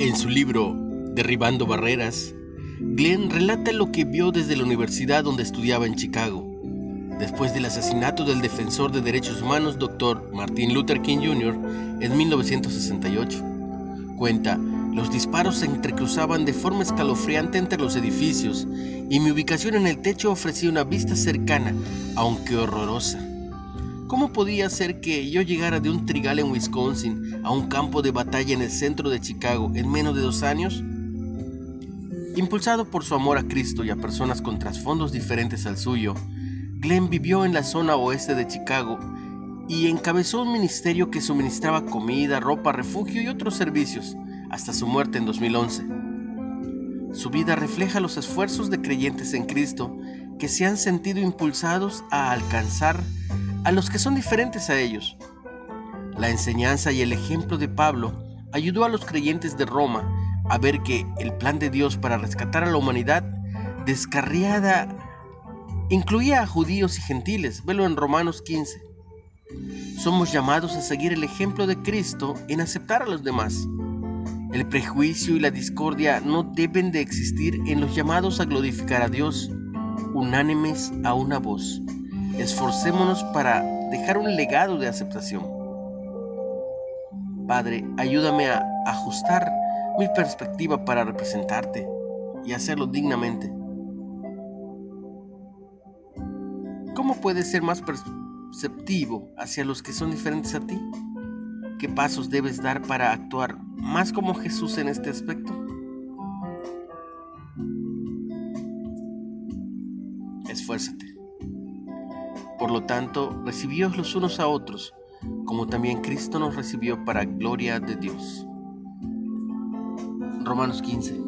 En su libro Derribando Barreras, Glenn relata lo que vio desde la universidad donde estudiaba en Chicago, después del asesinato del defensor de derechos humanos Dr. Martin Luther King Jr. en 1968. Cuenta, los disparos se entrecruzaban de forma escalofriante entre los edificios y mi ubicación en el techo ofrecía una vista cercana, aunque horrorosa. ¿Cómo podía ser que yo llegara de un trigal en Wisconsin a un campo de batalla en el centro de Chicago en menos de dos años? Impulsado por su amor a Cristo y a personas con trasfondos diferentes al suyo, Glenn vivió en la zona oeste de Chicago y encabezó un ministerio que suministraba comida, ropa, refugio y otros servicios hasta su muerte en 2011. Su vida refleja los esfuerzos de creyentes en Cristo que se han sentido impulsados a alcanzar a los que son diferentes a ellos. La enseñanza y el ejemplo de Pablo ayudó a los creyentes de Roma a ver que el plan de Dios para rescatar a la humanidad descarriada incluía a judíos y gentiles. Velo en Romanos 15. Somos llamados a seguir el ejemplo de Cristo en aceptar a los demás. El prejuicio y la discordia no deben de existir en los llamados a glorificar a Dios, unánimes a una voz esforcémonos para dejar un legado de aceptación. Padre, ayúdame a ajustar mi perspectiva para representarte y hacerlo dignamente. ¿Cómo puedes ser más perceptivo hacia los que son diferentes a ti? ¿Qué pasos debes dar para actuar más como Jesús en este aspecto? Esfuérzate. Por lo tanto, recibíos los unos a otros, como también Cristo nos recibió para gloria de Dios. Romanos 15.